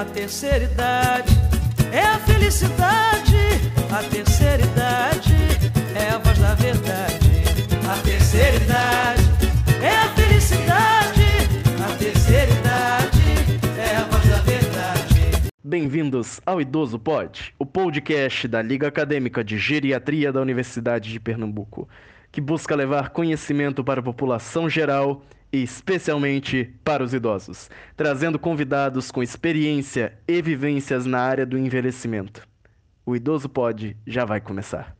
a terceira idade é a felicidade. A terceira idade é a voz da verdade. A terceira idade é a felicidade. A terceira idade é a voz da verdade. Bem-vindos ao Idoso Pod, o podcast da Liga Acadêmica de Geriatria da Universidade de Pernambuco, que busca levar conhecimento para a população geral especialmente para os idosos, trazendo convidados com experiência e vivências na área do envelhecimento. O Idoso Pod já vai começar.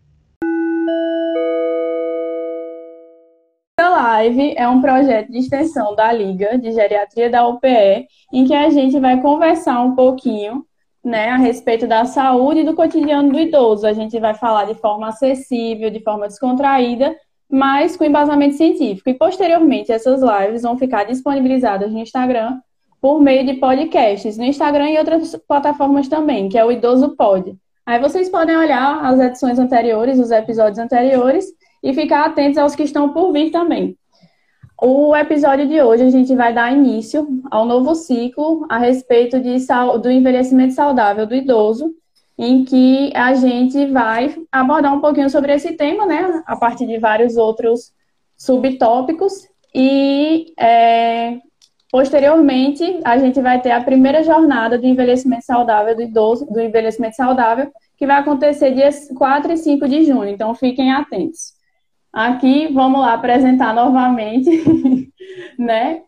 Essa live é um projeto de extensão da Liga de Geriatria da UPE, em que a gente vai conversar um pouquinho né, a respeito da saúde e do cotidiano do idoso. A gente vai falar de forma acessível, de forma descontraída, mas com embasamento científico. E posteriormente, essas lives vão ficar disponibilizadas no Instagram por meio de podcasts, no Instagram e outras plataformas também, que é o Idoso Pod. Aí vocês podem olhar as edições anteriores, os episódios anteriores, e ficar atentos aos que estão por vir também. O episódio de hoje a gente vai dar início ao novo ciclo a respeito de, do envelhecimento saudável do idoso, em que a gente vai abordar um pouquinho sobre esse tema, né, a partir de vários outros subtópicos, e é, posteriormente a gente vai ter a primeira jornada do envelhecimento saudável do idoso, do envelhecimento saudável, que vai acontecer dias 4 e 5 de junho, então fiquem atentos. Aqui vamos lá apresentar novamente, né,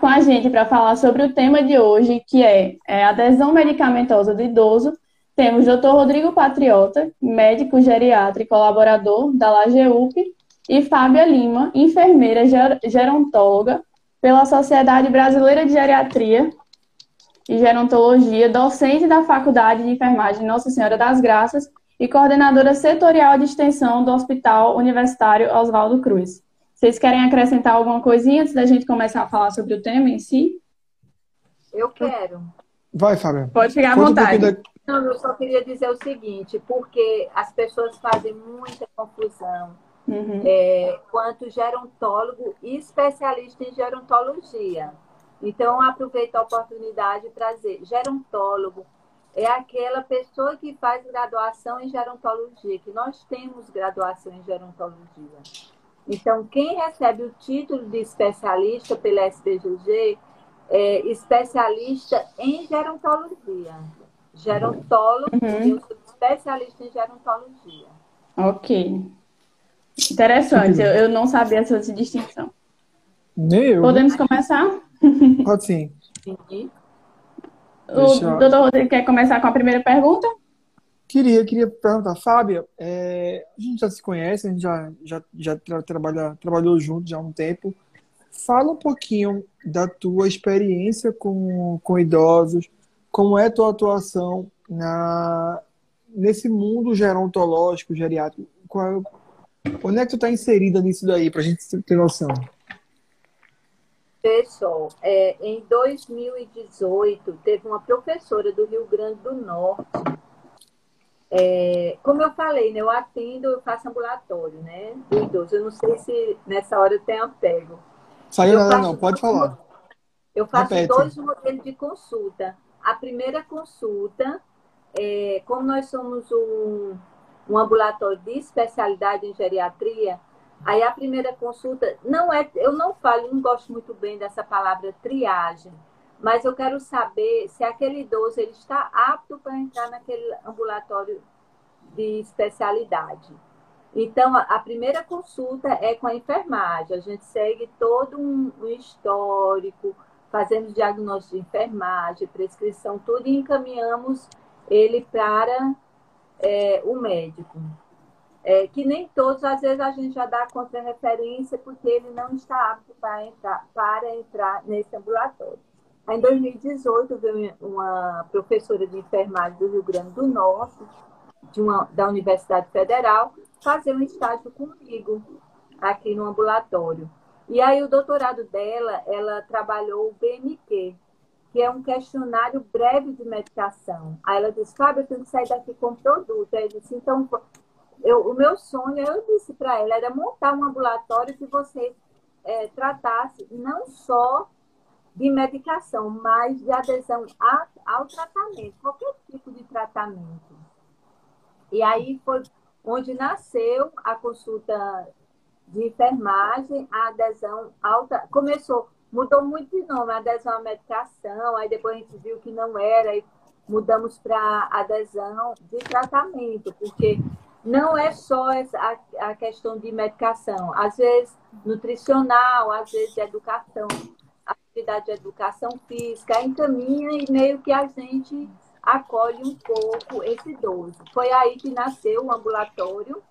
com a gente para falar sobre o tema de hoje, que é, é adesão medicamentosa do idoso temos o Dr. Rodrigo Patriota, médico geriatra e colaborador da LAGEUP, e Fábia Lima, enfermeira gerontóloga pela Sociedade Brasileira de Geriatria e Gerontologia, docente da Faculdade de Enfermagem Nossa Senhora das Graças e coordenadora setorial de extensão do Hospital Universitário Oswaldo Cruz. Vocês querem acrescentar alguma coisinha antes da gente começar a falar sobre o tema em si? Eu quero. Vai, Fábia. Pode ficar à vontade. Um não, eu só queria dizer o seguinte, porque as pessoas fazem muita confusão uhum. é, quanto gerontólogo e especialista em gerontologia. Então, aproveito a oportunidade para dizer, gerontólogo é aquela pessoa que faz graduação em gerontologia, que nós temos graduação em gerontologia. Então, quem recebe o título de especialista pela SBGG é especialista em gerontologia gerontólogo uhum. e eu sou especialista em gerontologia. Ok. Interessante, eu, eu não sabia essa distinção. Nem eu. Podemos começar? Pode sim. O doutor Rodrigo quer começar com a primeira pergunta? Queria, queria perguntar, Fábia, é, a gente já se conhece, a gente já, já, já tra trabalha, trabalhou junto já há um tempo. Fala um pouquinho da tua experiência com, com idosos, como é a tua atuação na, nesse mundo gerontológico, geriátrico? Qual, onde é que tu está inserida nisso daí, para a gente ter noção? Pessoal, é, em 2018, teve uma professora do Rio Grande do Norte. É, como eu falei, né, eu atendo, eu faço ambulatório, né? Do idoso. Eu não sei se nessa hora eu tenho pego. Saiu nada, não, pode falar. Eu faço Repete. dois modelos de consulta a primeira consulta, é, como nós somos um, um ambulatório de especialidade em geriatria, aí a primeira consulta não é, eu não falo, não gosto muito bem dessa palavra triagem, mas eu quero saber se aquele idoso ele está apto para entrar naquele ambulatório de especialidade. Então, a, primeira consulta é com a enfermagem. A gente segue todo um, um histórico, fazemos diagnóstico de enfermagem, prescrição, tudo e encaminhamos ele para é, o médico. É, que nem todos, às vezes, a gente já dá contra-referência porque ele não está apto para entrar, para entrar nesse ambulatório. Em 2018, veio uma professora de enfermagem do Rio Grande do Norte, uma, da Universidade Federal, fazer um estágio comigo aqui no ambulatório. E aí o doutorado dela, ela trabalhou o BMQ, que é um questionário breve de medicação. Aí ela disse, Fábio, eu tenho que sair daqui com produto. Aí eu disse, então, eu, o meu sonho, eu disse para ela, era montar um ambulatório que você é, tratasse não só de medicação, mas de adesão a, ao tratamento, qualquer tipo de tratamento. E aí foi onde nasceu a consulta de enfermagem, a adesão alta. Começou, mudou muito de nome, adesão à medicação, aí depois a gente viu que não era, e mudamos para adesão de tratamento, porque não é só a, a questão de medicação, às vezes nutricional, às vezes educação, atividade de educação física, encaminha e meio que a gente acolhe um pouco esse idoso. Foi aí que nasceu o ambulatório,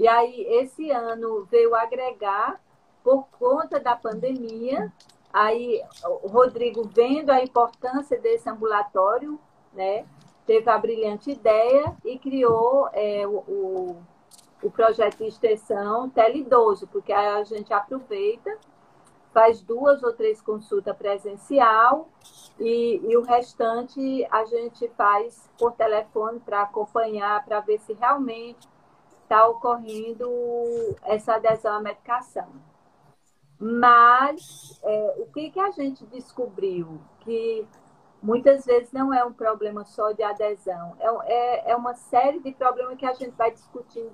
e aí esse ano veio agregar por conta da pandemia. Aí o Rodrigo vendo a importância desse ambulatório, né? Teve a brilhante ideia e criou é, o, o, projeto de extensão Tele12, porque a gente aproveita faz duas ou três consultas presencial e, e o restante a gente faz por telefone para acompanhar, para ver se realmente está ocorrendo essa adesão à medicação. Mas é, o que, que a gente descobriu? Que muitas vezes não é um problema só de adesão, é, é, é uma série de problemas que a gente vai discutir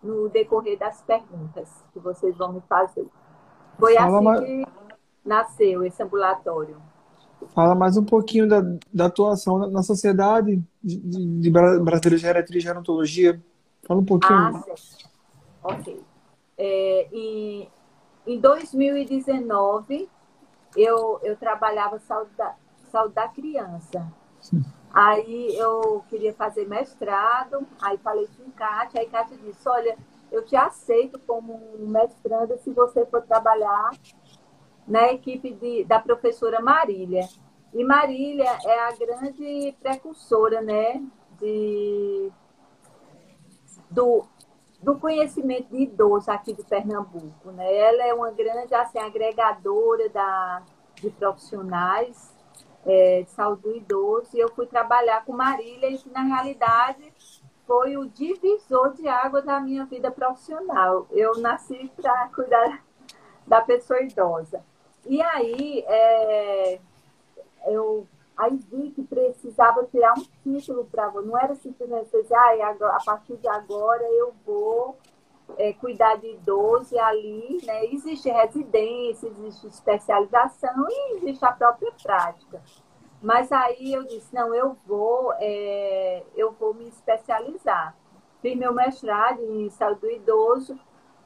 no decorrer das perguntas que vocês vão me fazer. Foi Fala assim mais... que nasceu esse ambulatório. Fala mais um pouquinho da, da atuação na, na Sociedade de, de, de Brasileira de Geriatria e Gerontologia. Fala um pouquinho. Ah, sim. Ok. É, em, em 2019, eu, eu trabalhava saúde da, saúde da criança. Sim. Aí eu queria fazer mestrado, aí falei com Kátia, aí Kátia disse, olha, eu te aceito como mestranda se você for trabalhar na equipe de, da professora Marília. E Marília é a grande precursora né, de, do, do conhecimento de idosos aqui de Pernambuco. Né? Ela é uma grande assim, agregadora da, de profissionais é, de saúde do idoso. E eu fui trabalhar com Marília, e na realidade foi o divisor de água da minha vida profissional. Eu nasci para cuidar da pessoa idosa. E aí, é, eu aí vi que precisava tirar um título para não era simplesmente dizer, ah, a partir de agora eu vou é, cuidar de idoso ali, né? Existe residência, existe especialização e existe a própria prática. Mas aí eu disse, não, eu vou, é, eu vou me especializar. Fiz meu mestrado em saúde do idoso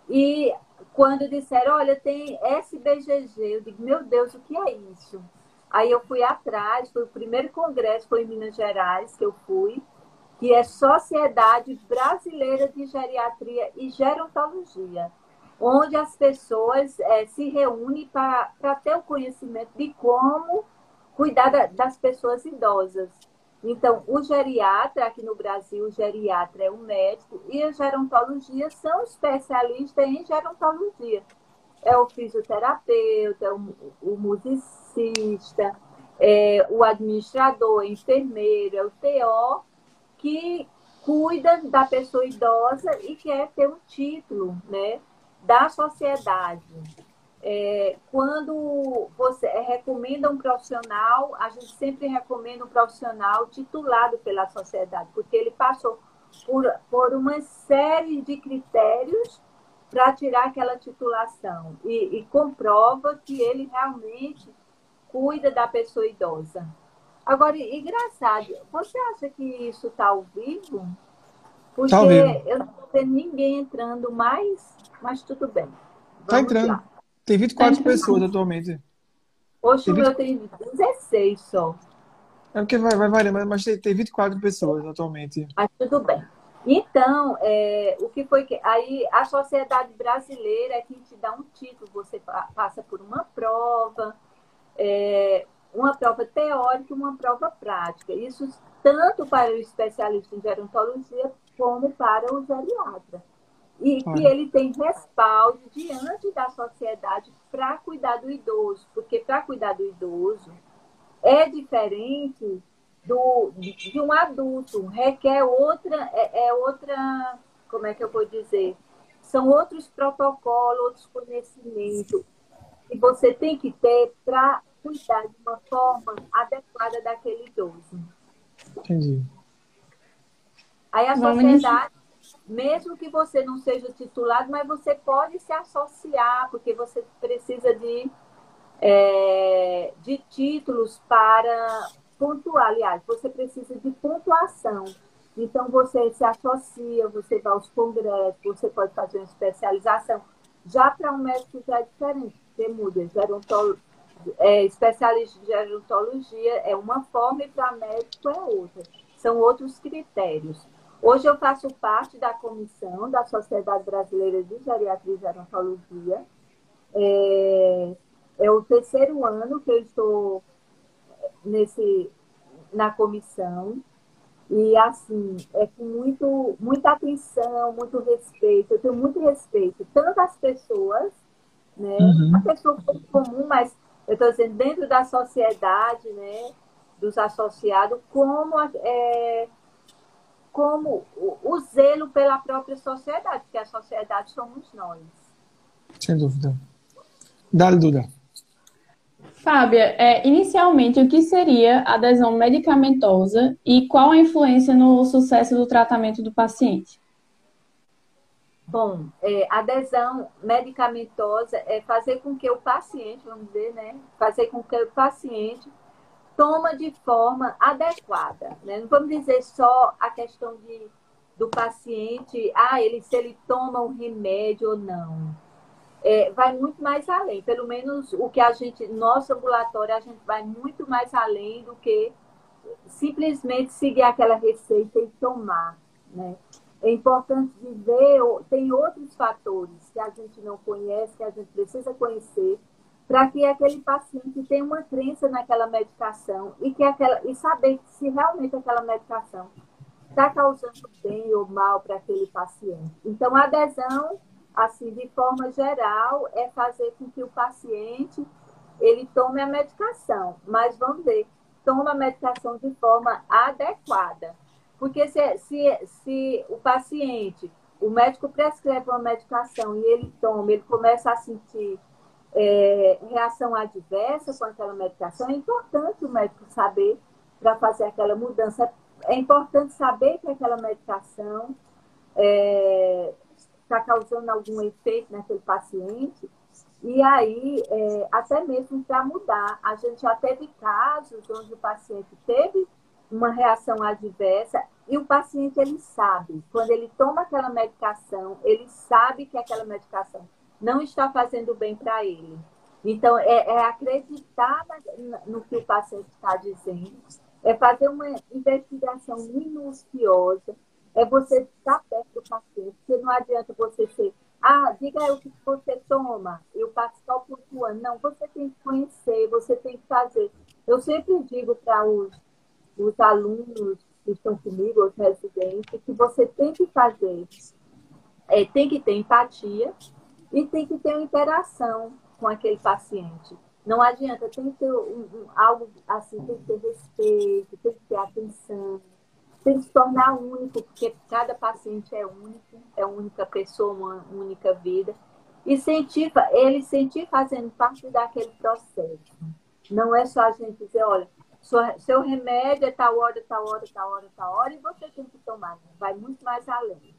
e quando disseram, olha, tem SBGG, eu digo, meu Deus, o que é isso? Aí eu fui atrás, foi o primeiro congresso, foi em Minas Gerais que eu fui, que é Sociedade Brasileira de Geriatria e Gerontologia, onde as pessoas é, se reúnem para ter o conhecimento de como cuidar da, das pessoas idosas. Então, o geriatra, aqui no Brasil, o geriatra é o médico e a gerontologia são especialistas em gerontologia. É o fisioterapeuta, o, o musicista, é o administrador, o enfermeiro, é o TO, que cuida da pessoa idosa e quer ter um título né, da sociedade. É, quando você recomenda um profissional, a gente sempre recomenda um profissional titulado pela sociedade, porque ele passou por, por uma série de critérios para tirar aquela titulação e, e, comprova que ele realmente cuida da pessoa idosa. Agora, engraçado, você acha que isso está ao vivo? Porque tá eu não estou vendo ninguém entrando mais, mas tudo bem. Está entrando. Lá. Tem 24 pessoas atualmente. Hoje o meu tem 16 só. É porque vai, vai variar, mas tem, tem 24 pessoas atualmente. Mas tudo bem. Então, é, o que foi que. Aí a sociedade brasileira é que te dá um título, você passa por uma prova, é, uma prova teórica e uma prova prática. Isso tanto para o especialista em gerontologia como para o geriatra e que ele tem respaldo diante da sociedade para cuidar do idoso, porque para cuidar do idoso é diferente do, de um adulto, requer outra, é, é outra, como é que eu vou dizer? São outros protocolos, outros conhecimentos que você tem que ter para cuidar de uma forma adequada daquele idoso. Entendi. Aí a Vamos sociedade, mesmo que você não seja titulado, mas você pode se associar, porque você precisa de, é, de títulos para pontuar. Aliás, você precisa de pontuação. Então, você se associa, você vai aos congressos, você pode fazer uma especialização. Já para um médico já é diferente, porque muda. Gerontolo, é, especialista de gerontologia é uma forma e para médico é outra. São outros critérios. Hoje eu faço parte da comissão da Sociedade Brasileira de Geriatria e Gerontologia. É, é o terceiro ano que eu estou nesse, na comissão. E, assim, é com muito, muita atenção, muito respeito. Eu tenho muito respeito, tanto às pessoas, né? Uhum. A pessoa comum, mas eu estou dizendo, dentro da sociedade, né? Dos associados, como, é, como o, o zelo pela própria sociedade, porque a sociedade somos nós. Sem dúvida. Dá-lhe, Duda. Fábia, é, inicialmente, o que seria adesão medicamentosa e qual a influência no sucesso do tratamento do paciente? Bom, é, adesão medicamentosa é fazer com que o paciente, vamos dizer, né? Fazer com que o paciente toma de forma adequada. Né? Não vamos dizer só a questão de, do paciente, ah, ele, se ele toma um remédio ou não é, vai muito mais além. Pelo menos o que a gente, nosso ambulatório, a gente vai muito mais além do que simplesmente seguir aquela receita e tomar, né? É importante ver, tem outros fatores que a gente não conhece, que a gente precisa conhecer, para que aquele paciente tenha uma crença naquela medicação e, que aquela, e saber se realmente aquela medicação está causando bem ou mal para aquele paciente. Então, a adesão assim, de forma geral, é fazer com que o paciente ele tome a medicação, mas vamos ver, toma a medicação de forma adequada. Porque se, se, se o paciente, o médico prescreve uma medicação e ele toma, ele começa a sentir é, reação adversa com aquela medicação, é importante o médico saber para fazer aquela mudança. É importante saber que aquela medicação é, está causando algum efeito naquele paciente. E aí, é, até mesmo para mudar. A gente já teve casos onde o paciente teve uma reação adversa e o paciente ele sabe, quando ele toma aquela medicação, ele sabe que aquela medicação não está fazendo bem para ele. Então, é, é acreditar no que o paciente está dizendo, é fazer uma investigação minuciosa, é você estar perto do paciente, porque não adianta você ser, ah, diga aí o que você toma, e o paciente pontuando. Não, você tem que conhecer, você tem que fazer. Eu sempre digo para os, os alunos que estão comigo, os residentes, que você tem que fazer, é, tem que ter empatia e tem que ter uma interação com aquele paciente. Não adianta, tem que ter um, um, algo assim, tem que ter respeito, tem que ter atenção tem que se tornar único, porque cada paciente é único, é única pessoa, uma única vida. E sentir, ele sentir fazendo parte daquele processo. Não é só a gente dizer, olha, seu remédio é tal hora, tal hora, tal hora, tal hora, e você tem que tomar. Vai muito mais além.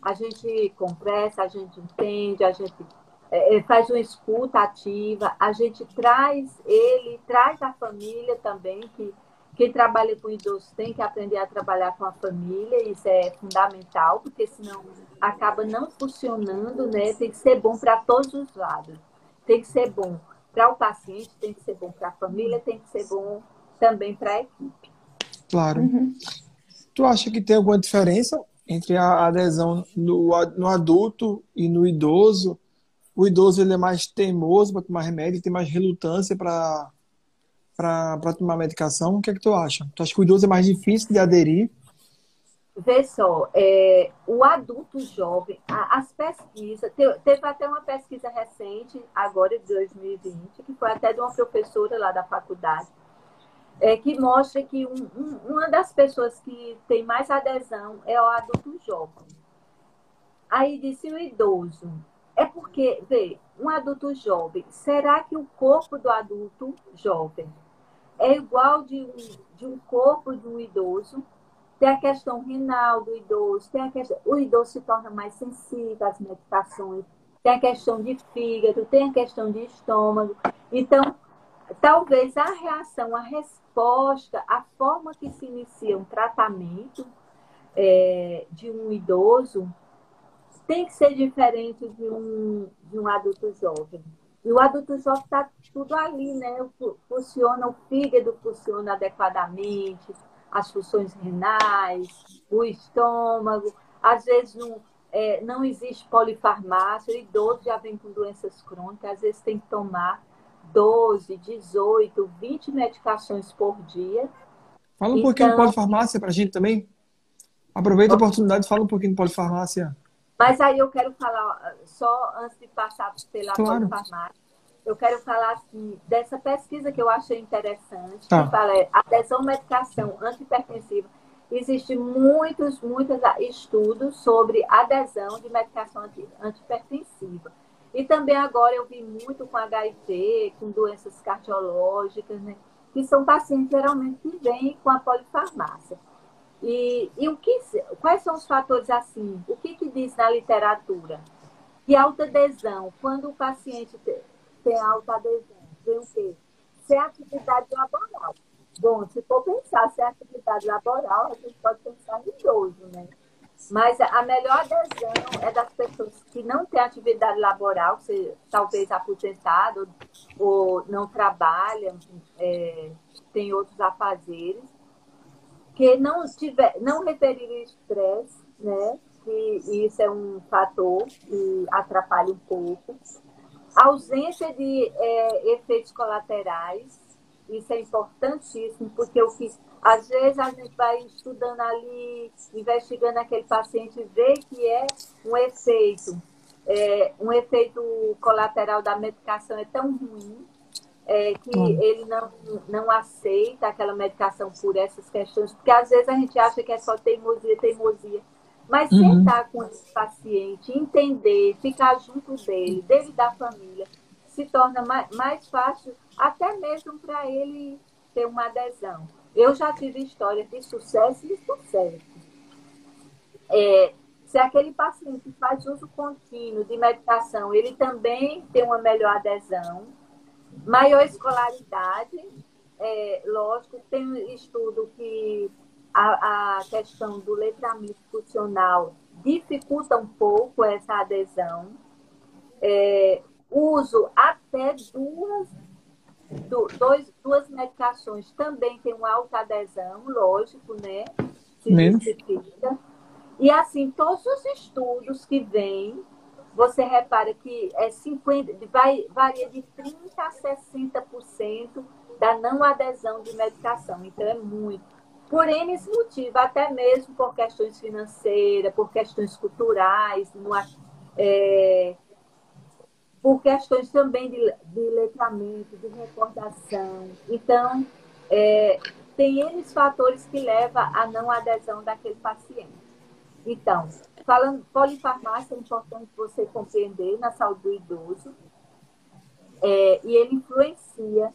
A gente compressa, a gente entende, a gente é, é faz uma escuta ativa, a gente traz ele, traz a família também, que quem trabalha com idoso tem que aprender a trabalhar com a família, isso é fundamental, porque senão acaba não funcionando, né? Tem que ser bom para todos os lados. Tem que ser bom para o paciente, tem que ser bom para a família, tem que ser bom também para a equipe. Claro. Uhum. Tu acha que tem alguma diferença entre a adesão no, no adulto e no idoso? O idoso ele é mais teimoso para tomar remédio, tem mais relutância para para tomar medicação. O que é que tu acha? Tu acha que o idoso é mais difícil de aderir? Vê só, é, o adulto jovem, as pesquisas, teve até uma pesquisa recente, agora de 2020, que foi até de uma professora lá da faculdade, é, que mostra que um, um, uma das pessoas que tem mais adesão é o adulto jovem. Aí disse o idoso, é porque, vê, um adulto jovem, será que o corpo do adulto jovem é igual de um, de um corpo de um idoso? Tem a questão renal do idoso, tem a questão, o idoso se torna mais sensível às medicações, tem a questão de fígado, tem a questão de estômago. Então, talvez a reação, a resposta, a forma que se inicia um tratamento é, de um idoso tem que ser diferente de um, de um adulto jovem. E o adulto jovem está tudo ali, né? Funciona, o fígado funciona adequadamente, as funções renais, o estômago. Às vezes não, é, não existe polifarmácia, o idoso já vem com doenças crônicas, às vezes tem que tomar 12, 18, 20 medicações por dia. Fala um então, pouquinho de polifarmácia para a gente também. Aproveita a oportunidade e fala um pouquinho de polifarmácia. Mas aí eu quero falar, só antes de passar pela claro. farmácia, eu quero falar assim, dessa pesquisa que eu achei interessante, tá. que fala é, adesão medicação antihipertensiva. Existem muitos, muitos estudos sobre adesão de medicação antihipertensiva. E também agora eu vi muito com HIV, com doenças cardiológicas, né? que são pacientes geralmente que vêm com a polifarmácia. E, e o que, quais são os fatores assim? O que, que diz na literatura? Que alta adesão, quando o paciente tem, tem alta adesão, tem o quê? Se é atividade laboral. Bom, se for pensar se é atividade laboral, a gente pode pensar? Mas a melhor adesão é das pessoas que não têm atividade laboral, se, talvez aposentado ou não trabalham, é, tem outros afazeres, que não tiver, não referir estresse, né? Que isso é um fator que atrapalha um pouco. A ausência de é, efeitos colaterais, isso é importantíssimo, porque o que às vezes a gente vai estudando ali, investigando aquele paciente e vê que é um efeito, é, um efeito colateral da medicação é tão ruim é, que hum. ele não, não aceita aquela medicação por essas questões, porque às vezes a gente acha que é só teimosia, teimosia. Mas uhum. sentar com esse paciente, entender, ficar junto dele, dele da família, se torna mais, mais fácil, até mesmo para ele ter uma adesão. Eu já tive histórias de sucesso e sucesso. É, se aquele paciente faz uso contínuo de medicação, ele também tem uma melhor adesão, Maior escolaridade, é, lógico, tem um estudo que a, a questão do letramento funcional dificulta um pouco essa adesão. É, uso até duas, dois, medicações também tem uma alta adesão, lógico, né? Se justifica. E assim, todos os estudos que vêm você repara que é 50, vai, varia de 30% a 60% da não adesão de medicação. Então, é muito. Por N motivos, até mesmo por questões financeiras, por questões culturais, é, por questões também de, de letramento, de recordação. Então, é, tem N fatores que levam à não adesão daquele paciente. Então, falando polifarmácia é importante você compreender na saúde do idoso. É, e ele influencia,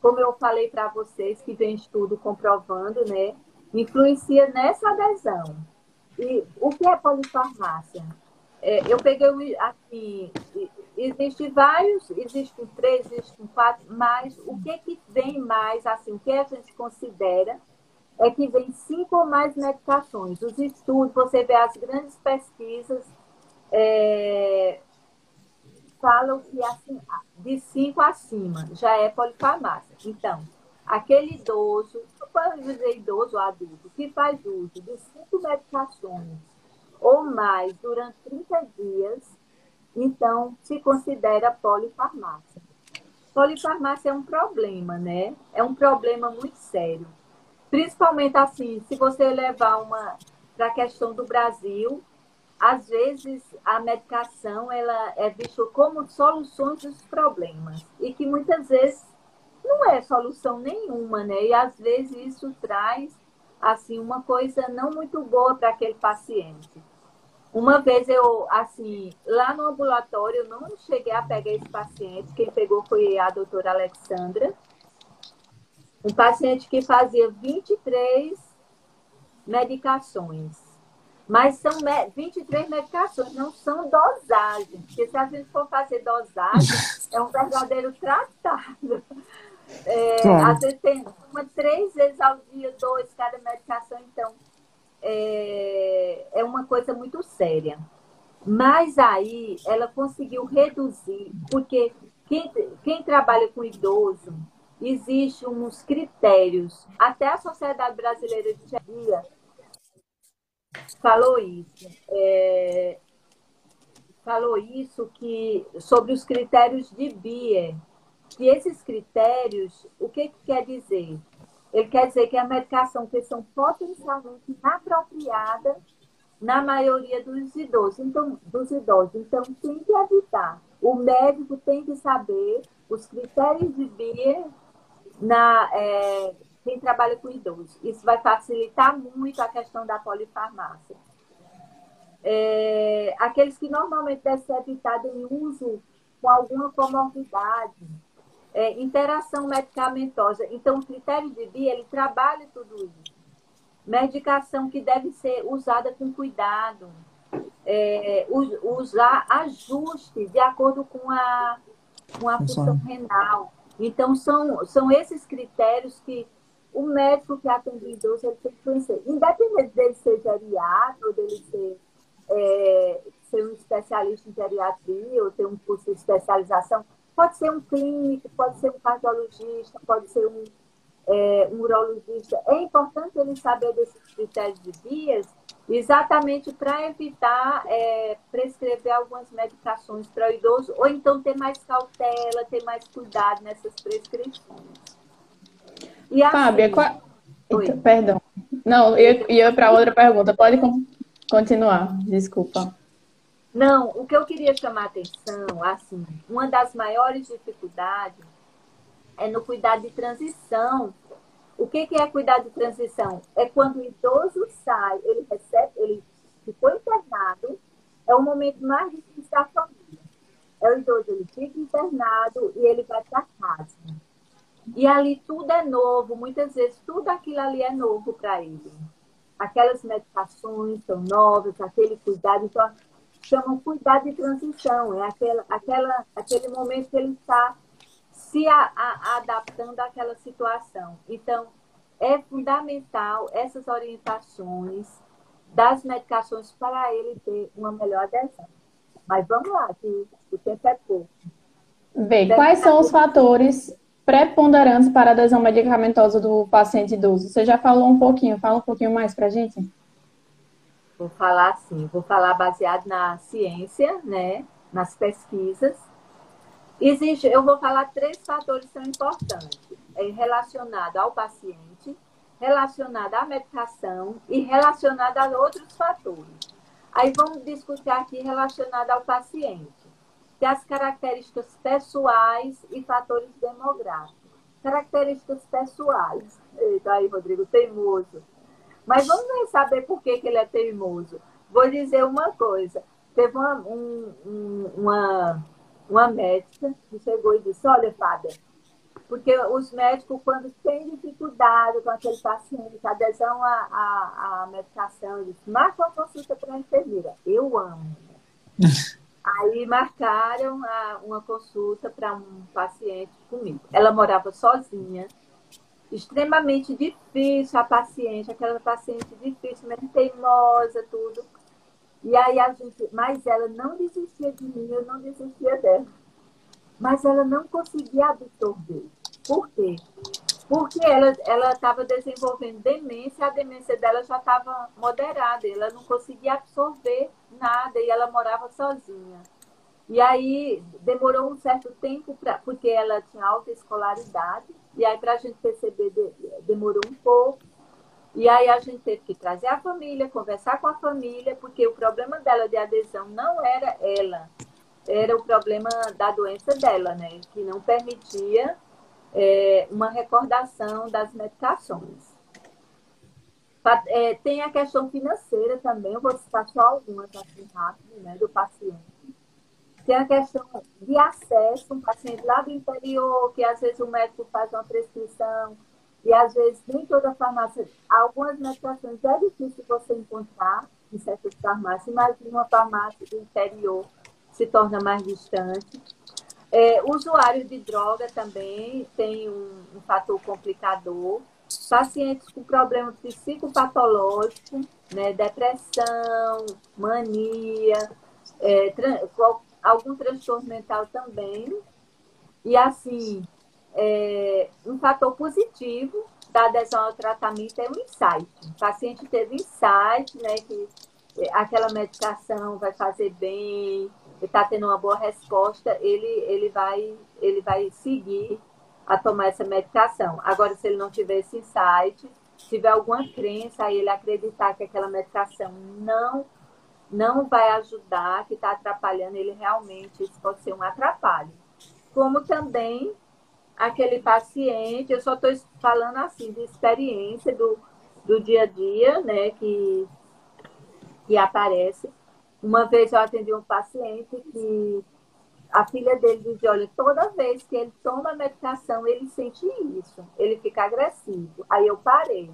como eu falei para vocês, que vem estudo comprovando, né? Influencia nessa adesão. E o que é polifarmácia? É, eu peguei assim, existem vários, existem três, existem quatro, mas o que que vem mais, assim, que a gente considera é que vem cinco ou mais medicações. Os estudos, você vê as grandes pesquisas, é, falam que assim, de cinco acima já é polifarmácia. Então, aquele idoso, não pode dizer idoso ou adulto, que faz uso de cinco medicações ou mais durante 30 dias, então se considera polifarmácia. Polifarmácia é um problema, né? É um problema muito sério. Principalmente assim, se você levar uma para a questão do Brasil, às vezes a medicação ela é vista como soluções dos problemas e que muitas vezes não é solução nenhuma, né? E às vezes isso traz assim uma coisa não muito boa para aquele paciente. Uma vez eu, assim, lá no ambulatório, eu não cheguei a pegar esse paciente. Quem pegou foi a doutora Alexandra. Um paciente que fazia 23 medicações. Mas são 23 medicações, não são dosagens. Porque se a gente for fazer dosagem, é um verdadeiro tratado. É, Às vezes tem uma três vezes ao dia, dois cada medicação, então é, é uma coisa muito séria. Mas aí ela conseguiu reduzir, porque quem, quem trabalha com idoso, existe uns critérios. Até a Sociedade Brasileira de Geriatria falou isso. É, falou isso que sobre os critérios de BIE. E esses critérios, o que, que quer dizer? Ele quer dizer que a medicação que são potencialmente inapropriada na maioria dos idosos. Então, dos idosos. Então, tem que evitar. O médico tem que saber os critérios de BIE na é, quem trabalha com idosos. Isso vai facilitar muito a questão da polifarmácia. É, aqueles que normalmente devem ser evitados em uso com alguma comorbidade, é, interação medicamentosa. Então, o critério de BIA, ele trabalha tudo isso. Medicação que deve ser usada com cuidado. É, usar ajuste de acordo com a, com a função renal. Então, são, são esses critérios que o médico que atende o idoso ele tem que conhecer. Independente dele ser geriatra ou dele ser, é, ser um especialista em geriatria ou ter um curso de especialização, Pode ser um clínico, pode ser um cardiologista, pode ser um, é, um urologista. É importante ele saber desses critérios de vias exatamente para evitar é, prescrever algumas medicações para o idoso, ou então ter mais cautela, ter mais cuidado nessas prescrições. E assim, Fábia, qual... então, perdão. Não, eu ia para outra pergunta. Pode continuar, desculpa. Não, o que eu queria chamar a atenção, assim, uma das maiores dificuldades é no cuidado de transição. O que, que é cuidado de transição? É quando o idoso sai, ele recebe, ele ficou internado, é o momento mais difícil da família. É o idoso, ele fica internado e ele vai para casa. E ali tudo é novo, muitas vezes tudo aquilo ali é novo para ele. Aquelas medicações são novas, aquele cuidado. Então, chamam cuidado de transição. É aquela, aquela, aquele momento que ele está se a, a, adaptando àquela situação. Então, é fundamental essas orientações das medicações para ele ter uma melhor adesão. Mas vamos lá, que o tempo é pouco. Bem, quais são os fatores preponderantes para a adesão medicamentosa do paciente idoso? Você já falou um pouquinho, fala um pouquinho mais para a gente. Vou falar assim, vou falar baseado na ciência, né, nas pesquisas. Existe, eu vou falar três fatores que são importantes, é relacionado ao paciente, relacionado à medicação e relacionado a outros fatores. Aí vamos discutir aqui relacionado ao paciente, que é as características pessoais e fatores demográficos. Características pessoais. Eita aí, Rodrigo, teimoso. Mas vamos saber por que, que ele é teimoso. Vou dizer uma coisa. Teve uma, um, uma, uma médica que chegou e disse, olha, Fábia, porque os médicos, quando têm dificuldade com aquele paciente, adesão à, à, à medicação, eles marcam uma consulta para a enfermeira. Eu amo. Aí marcaram a, uma consulta para um paciente comigo. Ela morava sozinha, extremamente difícil a paciente, aquela paciente difícil, mesmo teimosa, tudo. E aí a gente, mas ela não desistia de mim, eu não desistia dela. Mas ela não conseguia absorver. Por quê? Porque ela estava desenvolvendo demência, a demência dela já estava moderada, ela não conseguia absorver nada e ela morava sozinha. E aí demorou um certo tempo, pra, porque ela tinha alta escolaridade, e aí para a gente perceber demorou um pouco. E aí a gente teve que trazer a família, conversar com a família, porque o problema dela de adesão não era ela, era o problema da doença dela, né? Que não permitia é, uma recordação das medicações. É, tem a questão financeira também, eu vou citar só algumas assim rápido, né, do paciente. Tem a questão de acesso, um paciente lá do interior, que às vezes o médico faz uma prescrição, e às vezes nem toda farmácia, algumas medicações é difícil você encontrar em certas farmácias, imagina uma farmácia do interior se torna mais distante. É, usuários de droga também tem um, um fator complicador. Pacientes com problemas psicopatológicos, né, depressão, mania, é, algum transtorno mental também. E assim, é, um fator positivo da adesão ao tratamento é o insight. O paciente teve insight, né, que aquela medicação vai fazer bem, está tendo uma boa resposta, ele, ele, vai, ele vai seguir a tomar essa medicação. Agora, se ele não tiver esse insight, tiver alguma crença, aí ele acreditar que aquela medicação não não vai ajudar, que está atrapalhando, ele realmente, isso pode ser um atrapalho. Como também aquele paciente, eu só estou falando assim de experiência do, do dia a dia, né, que, que aparece. Uma vez eu atendi um paciente que a filha dele dizia, olha, toda vez que ele toma medicação, ele sente isso, ele fica agressivo. Aí eu parei.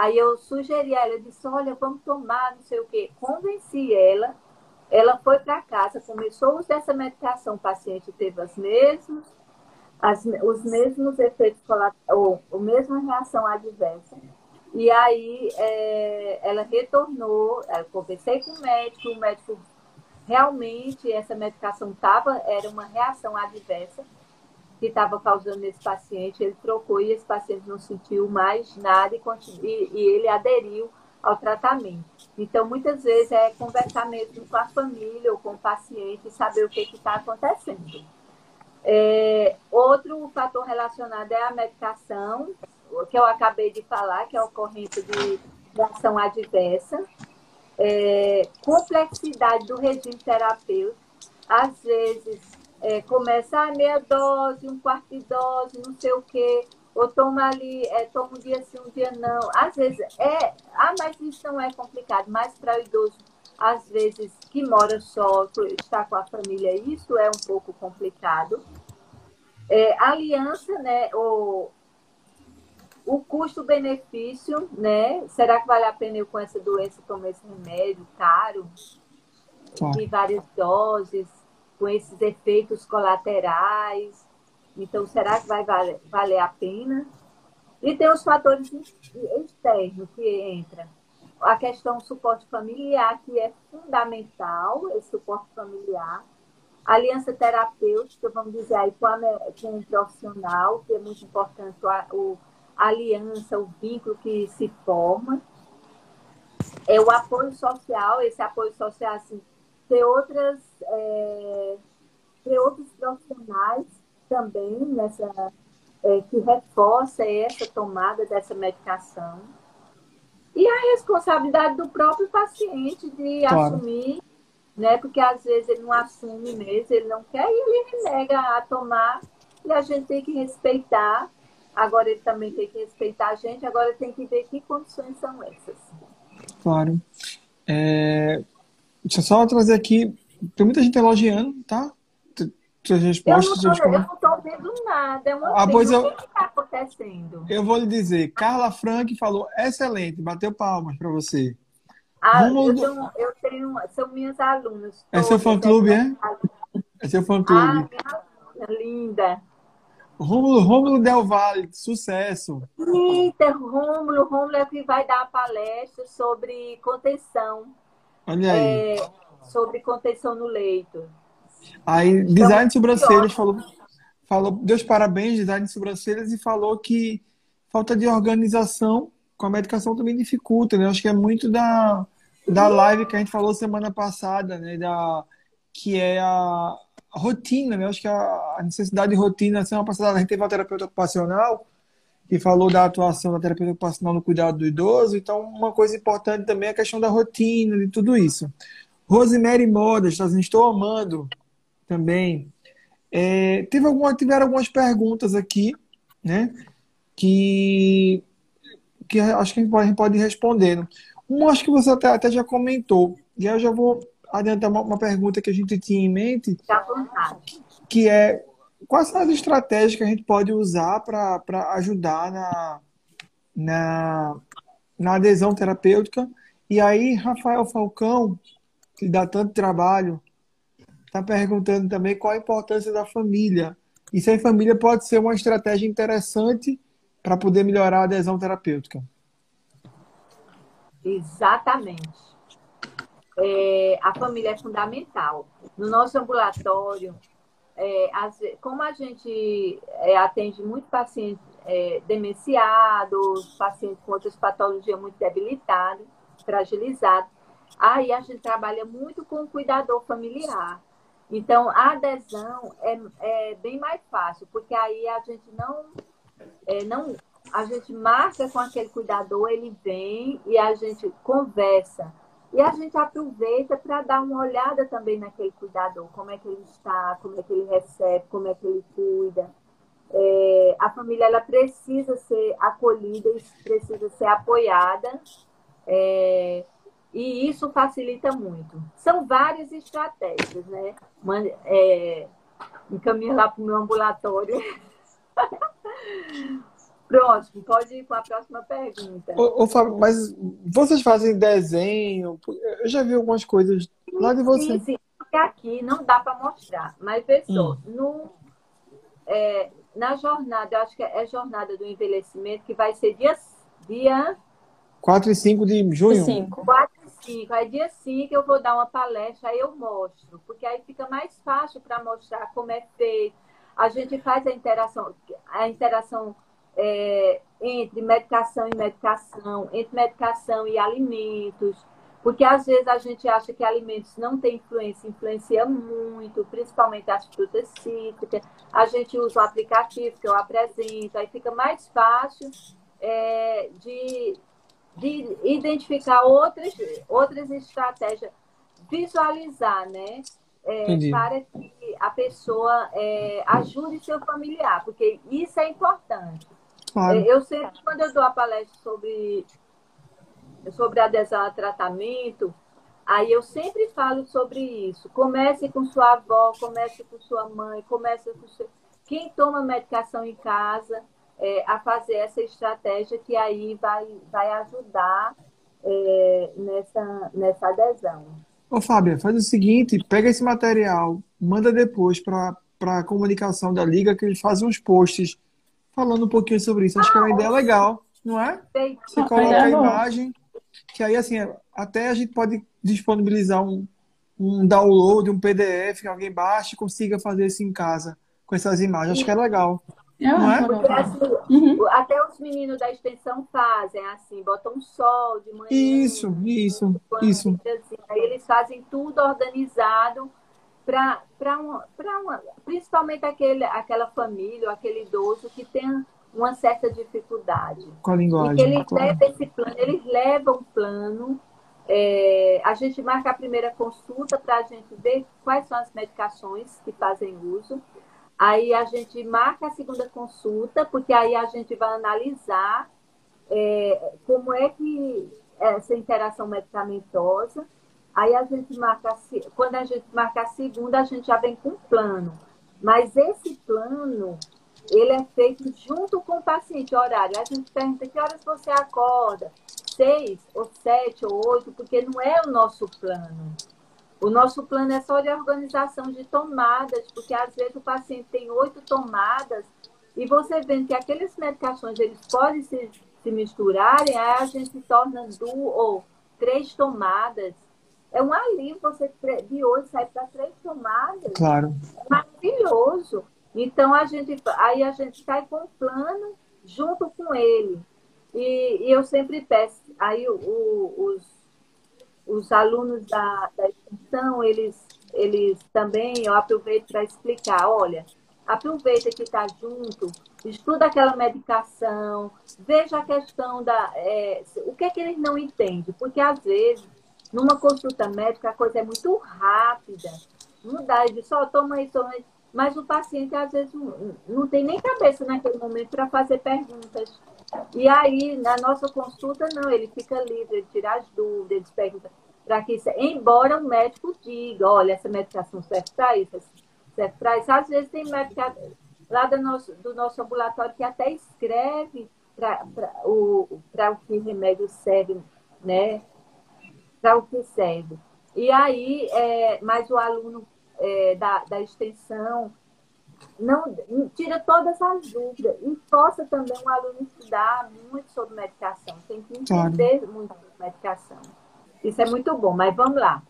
Aí eu sugeri a ela, eu disse, olha, vamos tomar, não sei o quê. Convenci ela, ela foi para casa, começou a usar essa medicação, o paciente teve as mesmas as, os mesmos efeitos colaterais, ou a mesma reação adversa. E aí é, ela retornou, eu conversei com o médico, o médico realmente essa medicação tava, era uma reação adversa que estava causando nesse paciente, ele trocou e esse paciente não sentiu mais nada e, e, e ele aderiu ao tratamento. Então, muitas vezes é conversar mesmo com a família ou com o paciente e saber o que está acontecendo. É, outro fator relacionado é a medicação, que eu acabei de falar, que é ocorrência de, de ação adversa. É, complexidade do regime terapêutico. Às vezes, é, começa a ah, meia dose, um quarto de dose, não sei o quê, ou toma ali, é, toma um dia sim, um dia não. Às vezes, é, ah, mas isso não é complicado, mas para o idoso às vezes que mora só, está com a família, isso é um pouco complicado. É, aliança, né, o, o custo-benefício, né? Será que vale a pena eu com essa doença tomar esse remédio caro, de várias doses, com esses efeitos colaterais? Então, será que vai valer, a pena? E tem os fatores externos que entram a questão do suporte familiar, que é fundamental, esse suporte familiar. A aliança terapêutica, vamos dizer aí, com, a, com o profissional, que é muito importante, a, o, a aliança, o vínculo que se forma. É o apoio social, esse apoio social, assim, ter outras, é, ter outros profissionais também nessa, é, que reforça essa tomada dessa medicação e a responsabilidade do próprio paciente de claro. assumir, né? Porque às vezes ele não assume mesmo, ele não quer e ele nega a tomar. E a gente tem que respeitar. Agora ele também tem que respeitar a gente, agora tem que ver que condições são essas. Claro. É... Deixa eu só trazer aqui. Tem muita gente elogiando, tá? suas respostas. Eu não estou vendo nada. Eu não ah, pois eu, o que está acontecendo. Eu vou lhe dizer, Carla Frank falou excelente, bateu palmas para você. Ah, eu, tenho, eu tenho, são minhas alunas. É seu fã-clube, é? É seu fã-clube. Ah, minha linda. Rômulo, Rômulo Del Valle, sucesso. Eita, Rômulo, Rômulo é que vai dar a palestra sobre contenção. Olha aí. É, sobre contenção no leito. Aí, então, design de sobrancelhas falou, falou, deu os parabéns, design de sobrancelhas, e falou que falta de organização com a medicação também dificulta, né? Acho que é muito da, da live que a gente falou semana passada, né? Da, que é a, a rotina, né? Acho que a, a, necessidade de rotina, semana passada a gente teve uma terapeuta ocupacional que falou da atuação da terapeuta ocupacional no cuidado do idoso, então uma coisa importante também é a questão da rotina, de tudo isso. Rosemary Modas, tá dizendo, estou amando também. É, teve alguma, tiveram algumas perguntas aqui, né? Que que acho que a gente pode, a gente pode ir respondendo. Um, acho que você até, até já comentou, e aí eu já vou adiantar uma, uma pergunta que a gente tinha em mente, que é quais são as estratégias que a gente pode usar para ajudar na, na, na adesão terapêutica. E aí, Rafael Falcão, que dá tanto trabalho, está perguntando também qual a importância da família. E se a família pode ser uma estratégia interessante para poder melhorar a adesão terapêutica. Exatamente. É, a família é fundamental. No nosso ambulatório, é, as, como a gente é, atende muito paciente é, demenciados, pacientes com outras patologias muito debilitadas, fragilizados, aí a gente trabalha muito com o cuidador familiar. Então, a adesão é, é bem mais fácil, porque aí a gente não, é, não. A gente marca com aquele cuidador, ele vem e a gente conversa. E a gente aproveita para dar uma olhada também naquele cuidador, como é que ele está, como é que ele recebe, como é que ele cuida. É, a família ela precisa ser acolhida, precisa ser apoiada. É, e isso facilita muito. São várias estratégias, né? É, encaminha lá para o meu ambulatório. Pronto, pode ir com a próxima pergunta. Ô, ô, Fábio, mas vocês fazem desenho? Eu já vi algumas coisas lá de você. Sim, sim. Aqui não dá para mostrar, mas pessoal, hum. no, é, na jornada, eu acho que é jornada do envelhecimento, que vai ser dia, dia 4 e 5 de junho? 5. 4 e 5. Aí dia 5 eu vou dar uma palestra, aí eu mostro, porque aí fica mais fácil para mostrar como é feito. A gente faz a interação, a interação é, entre medicação e medicação, entre medicação e alimentos, porque às vezes a gente acha que alimentos não têm influência, influencia muito, principalmente as frutas cítricas. A gente usa o aplicativo que eu apresento, aí fica mais fácil é, de de identificar outras, outras estratégias, visualizar, né? É, para que a pessoa é, ajude seu familiar, porque isso é importante. Claro. É, eu sempre, quando eu dou a palestra sobre, sobre adesão a tratamento, aí eu sempre falo sobre isso. Comece com sua avó, comece com sua mãe, comece com seu... quem toma medicação em casa, é, a fazer essa estratégia que aí vai, vai ajudar é, nessa, nessa adesão. Ô, Fábio, faz o seguinte, pega esse material, manda depois para a comunicação da Liga, que eles fazem uns posts falando um pouquinho sobre isso. Acho ah, que é uma ideia legal, não é? Você coloca a imagem, que aí, assim, até a gente pode disponibilizar um, um download, um PDF, que alguém baixe e consiga fazer isso em casa, com essas imagens. Acho que é legal. Não é? Porque, assim, uhum. Até os meninos da extensão fazem assim, botam sol de manhã. Isso, isso, isso. Assim, aí eles fazem tudo organizado para uma, uma, principalmente aquele, aquela família ou aquele idoso que tem uma certa dificuldade. Com a linguagem. E que eles claro. levam esse plano, eles levam o plano. É, a gente marca a primeira consulta para a gente ver quais são as medicações que fazem uso. Aí a gente marca a segunda consulta, porque aí a gente vai analisar é, como é que essa interação medicamentosa. Aí a gente marca, quando a gente marca a segunda, a gente já vem com um plano. Mas esse plano, ele é feito junto com o paciente, horário. A gente pergunta que horas você acorda, seis ou sete ou oito, porque não é o nosso plano. O nosso plano é só de organização de tomadas, porque às vezes o paciente tem oito tomadas e você vendo que aquelas medicações eles podem se, se misturarem, aí a gente torna duas ou três tomadas. É um alívio você de hoje sair para três tomadas. Claro. É maravilhoso. Então a gente aí a gente sai com o plano junto com ele. E, e eu sempre peço, aí o, o, os os alunos da, da extensão, eles, eles também, eu aproveito para explicar, olha, aproveita que está junto, estuda aquela medicação, veja a questão da. É, o que é que eles não entendem? Porque às vezes, numa consulta médica, a coisa é muito rápida. Não dá, de só toma isso, toma isso. Mas o paciente, às vezes, não, não tem nem cabeça naquele momento para fazer perguntas. E aí, na nossa consulta, não, ele fica livre, ele tira as dúvidas, ele pergunta para que, embora o médico diga, olha, essa medicação serve para isso, serve para isso. Às vezes tem médico lá do nosso, do nosso ambulatório que até escreve para o, o que remédio serve, né? Para o que serve. E aí, é, mas o aluno é, da, da extensão não tira todas as dúvidas e possa também o aluno estudar muito sobre medicação. Tem que entender claro. muito sobre medicação. Isso é muito bom, mas vamos lá.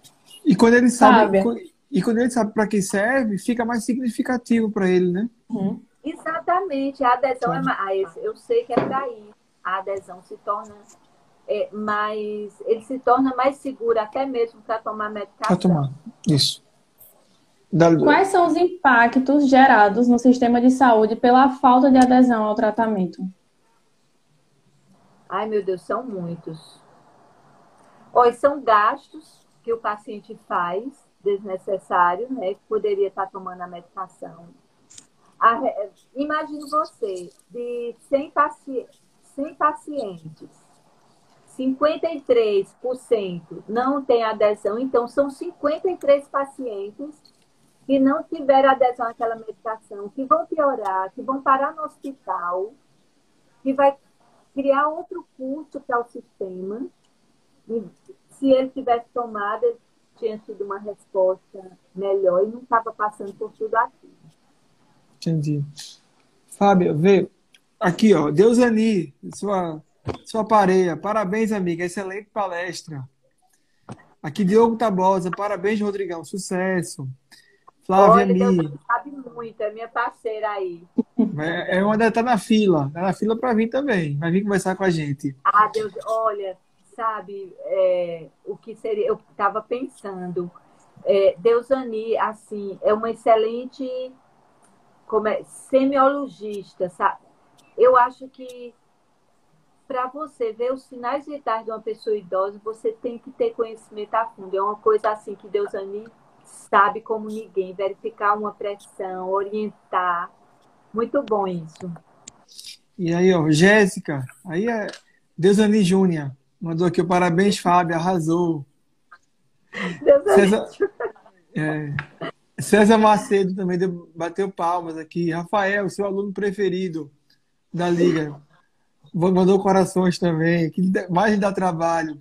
E quando ele sabe, sabe. e quando ele sabe para que serve, fica mais significativo para ele, né? Uhum. Exatamente. A adesão é mais. Ah, eu sei que é para ir. A adesão se torna é, mais. Ele se torna mais seguro até mesmo para tomar medicação. Para tomar. Isso. Da... Quais são os impactos gerados no sistema de saúde pela falta de adesão ao tratamento? Ai, meu Deus, são muitos. Ou são gastos que o paciente faz desnecessário, né? Que poderia estar tomando a medicação. A, imagine você, de 100, paci 100 pacientes, 53% não tem adesão, então são 53 pacientes que não tiveram adesão àquela medicação, que vão piorar, que vão parar no hospital, que vai criar outro custo para o sistema. E se ele tivesse tomado, ele tinha tido uma resposta melhor e não estava passando por tudo aquilo. Entendi. Fábio, vê, aqui, ó, Deusani, sua, sua pareia. Parabéns, amiga. Excelente palestra. Aqui, Diogo Tabosa. Parabéns, Rodrigão. Sucesso. Flávia Olha, Mi. sabe muito, é minha parceira aí. É, é uma tá na fila, tá na fila para vir também, vai vir conversar com a gente. Ah, Deus, olha, sabe, é, o que seria, eu estava pensando, é, Deusani, assim, é uma excelente como é, semiologista, sabe? Eu acho que para você ver os sinais vitais de uma pessoa idosa, você tem que ter conhecimento a fundo. É uma coisa assim que Deusani sabe como ninguém, verificar uma pressão, orientar. Muito bom isso. E aí, ó, Jéssica, aí é Deusani Júnior, mandou aqui o parabéns, Fábio, arrasou. César, é, César Macedo também deu, bateu palmas aqui. Rafael, seu aluno preferido da Liga. Mandou corações também, que mais dá trabalho.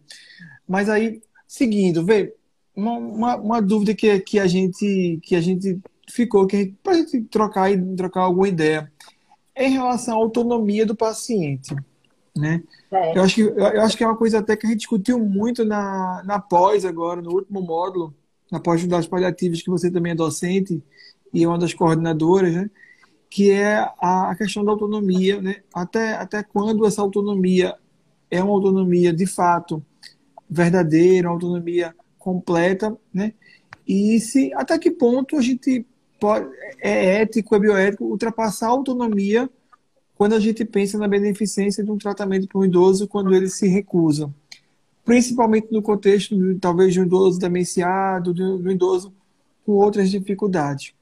Mas aí, seguindo, vê, uma, uma, uma, dúvida que, que, a gente, que a gente ficou, que a gente trocar, trocar alguma ideia, é em relação à autonomia do paciente. Né? É. Eu, acho que, eu acho que é uma coisa até que a gente discutiu muito na, na pós agora, no último módulo, na pós-unidades paliativas, que você também é docente e é uma das coordenadoras, né? Que é a, questão da autonomia, né? até, até quando essa autonomia é uma autonomia de fato verdadeira, uma autonomia completa, né? E se até que ponto a gente pode, é ético, é bioético ultrapassar a autonomia quando a gente pensa na beneficência de um tratamento para um idoso quando ele se recusa. Principalmente no contexto, talvez, de um idoso demenciado, de um idoso com outras dificuldades.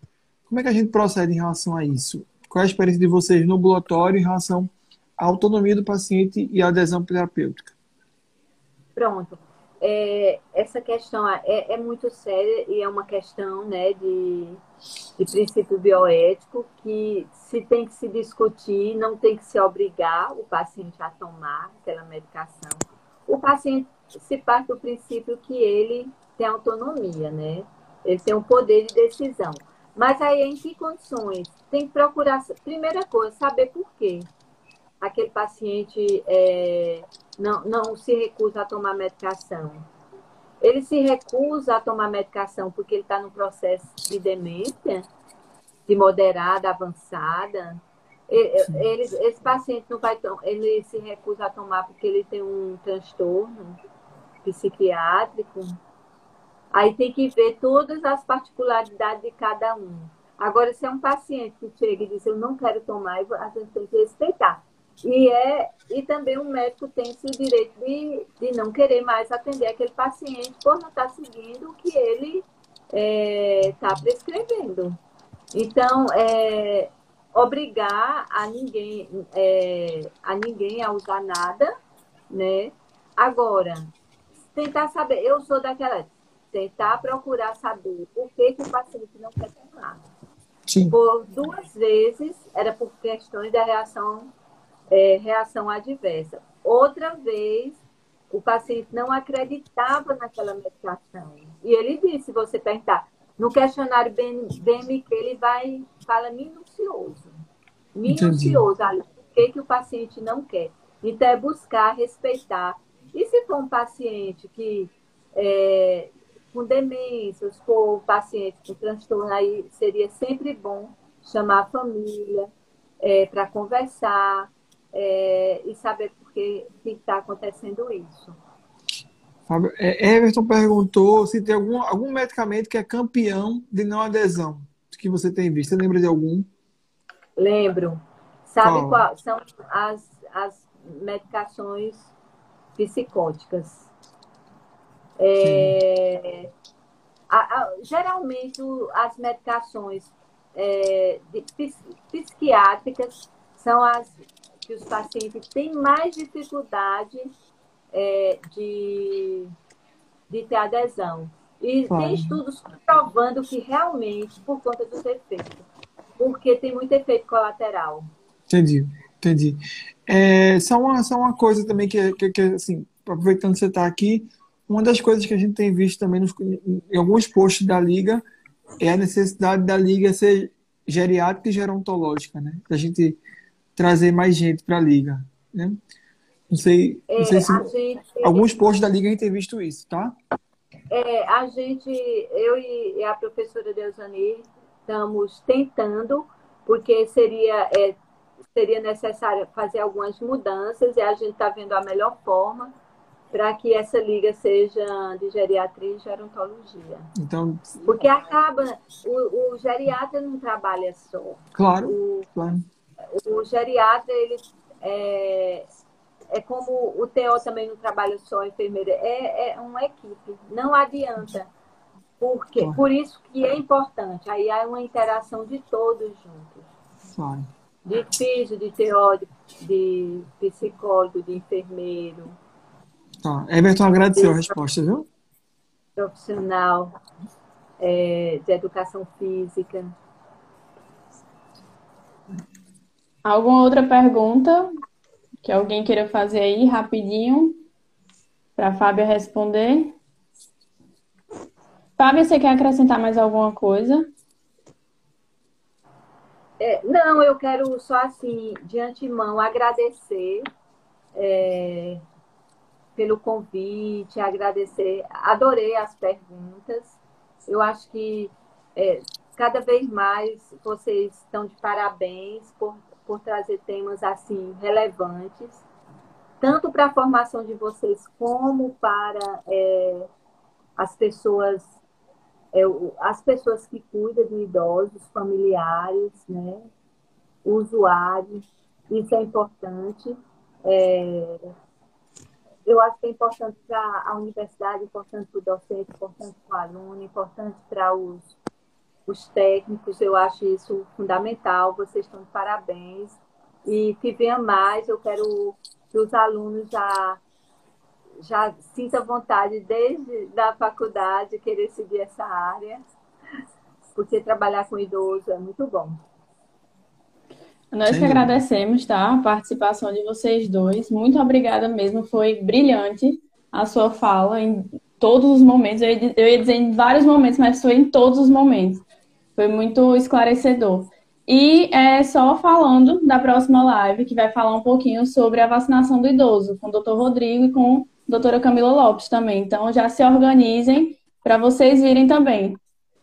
Como é que a gente procede em relação a isso? Qual é a experiência de vocês no ambulatório em relação à autonomia do paciente e à adesão terapêutica? Pronto é, essa questão é, é, muito séria e é uma questão né, de, de princípio bioético que se tem que se discutir, não tem que se obrigar o paciente a tomar aquela medicação. O paciente se parte do princípio que ele tem autonomia, né? Ele tem um poder de decisão. Mas aí em que condições? Tem que procurar, primeira coisa, saber por quê aquele paciente é, não, não se recusa a tomar medicação. Ele se recusa a tomar medicação porque ele está no processo de demência, de moderada, avançada. Ele, esse paciente não vai ele se recusa a tomar porque ele tem um transtorno psiquiátrico. Aí tem que ver todas as particularidades de cada um. Agora, se é um paciente que chega e diz eu não quero tomar, a gente tem que respeitar. E, é, e também o médico tem esse direito de, de não querer mais atender aquele paciente por não estar seguindo o que ele está é, tá prescrevendo. Então, é, obrigar a ninguém, é, a ninguém a usar nada, né? Agora, tentar saber, eu sou daquela, tentar procurar saber por que, que o paciente não quer tomar. Sim. Por duas vezes era por questões da reação, é, reação adversa. Outra vez, o paciente não acreditava naquela medicação. E ele disse, se você perguntar, no questionário BMQ, ele vai, fala minucioso. Minucioso, ali, o que, que o paciente não quer. Então, é buscar respeitar. E se for um paciente que é, com demência, um paciente com transtorno, aí seria sempre bom chamar a família é, para conversar é, e saber por que está acontecendo isso. É, Everton perguntou se tem algum, algum medicamento que é campeão de não adesão que você tem visto. Você lembra de algum? Lembro. Sabe qual? qual são as, as medicações psicóticas? É, a, a, geralmente as medicações é, de, psiquiátricas são as que os pacientes têm mais dificuldade é, de, de ter adesão. E tem estudos provando que realmente, por conta dos efeitos, porque tem muito efeito colateral. Entendi, entendi. É, só, uma, só uma coisa também que, que, que assim, aproveitando que você está aqui, uma das coisas que a gente tem visto também nos, em alguns posts da Liga é a necessidade da Liga ser geriátrica e gerontológica, né? Da gente trazer mais gente para a Liga, né? Não sei, não sei é, se gente... alguns posts da Liga a gente tem visto isso, tá? É, a gente, eu e a professora Deusani estamos tentando, porque seria, é, seria necessário fazer algumas mudanças e a gente está vendo a melhor forma para que essa liga seja de geriatria e gerontologia. Então, porque acaba o, o geriatra não trabalha só. Claro, o, claro. O geriatra ele é, é como o TO também não trabalha só enfermeira, é, é uma equipe, não adianta. Porque, por isso que é importante, aí há uma interação de todos juntos. Claro. De físico, de teórico, de psicólogo, de enfermeiro. Tá. Everton agradeceu a resposta, viu? Profissional é, de educação física. Alguma outra pergunta? que alguém queira fazer aí rapidinho para a Fábia responder. Fábia, você quer acrescentar mais alguma coisa? É, não, eu quero só assim, de antemão, agradecer pelo convite, agradecer, adorei as perguntas. Eu acho que é, cada vez mais vocês estão de parabéns por por trazer temas assim relevantes, tanto para a formação de vocês como para é, as pessoas é, as pessoas que cuidam de idosos, familiares, né, usuários. Isso é importante. É, eu acho que é importante para a universidade, importante para o docente, importante para o aluno, importante para os os técnicos, eu acho isso fundamental, vocês estão de parabéns. E que venha mais, eu quero que os alunos já, já sintam vontade desde da faculdade querer seguir essa área, porque trabalhar com idoso é muito bom. Nós Sim. que agradecemos, tá? A participação de vocês dois. Muito obrigada mesmo, foi brilhante a sua fala em todos os momentos. Eu ia dizer em vários momentos, mas foi em todos os momentos. Foi muito esclarecedor. E é só falando da próxima live, que vai falar um pouquinho sobre a vacinação do idoso, com o doutor Rodrigo e com a doutora Camila Lopes também. Então já se organizem para vocês virem também.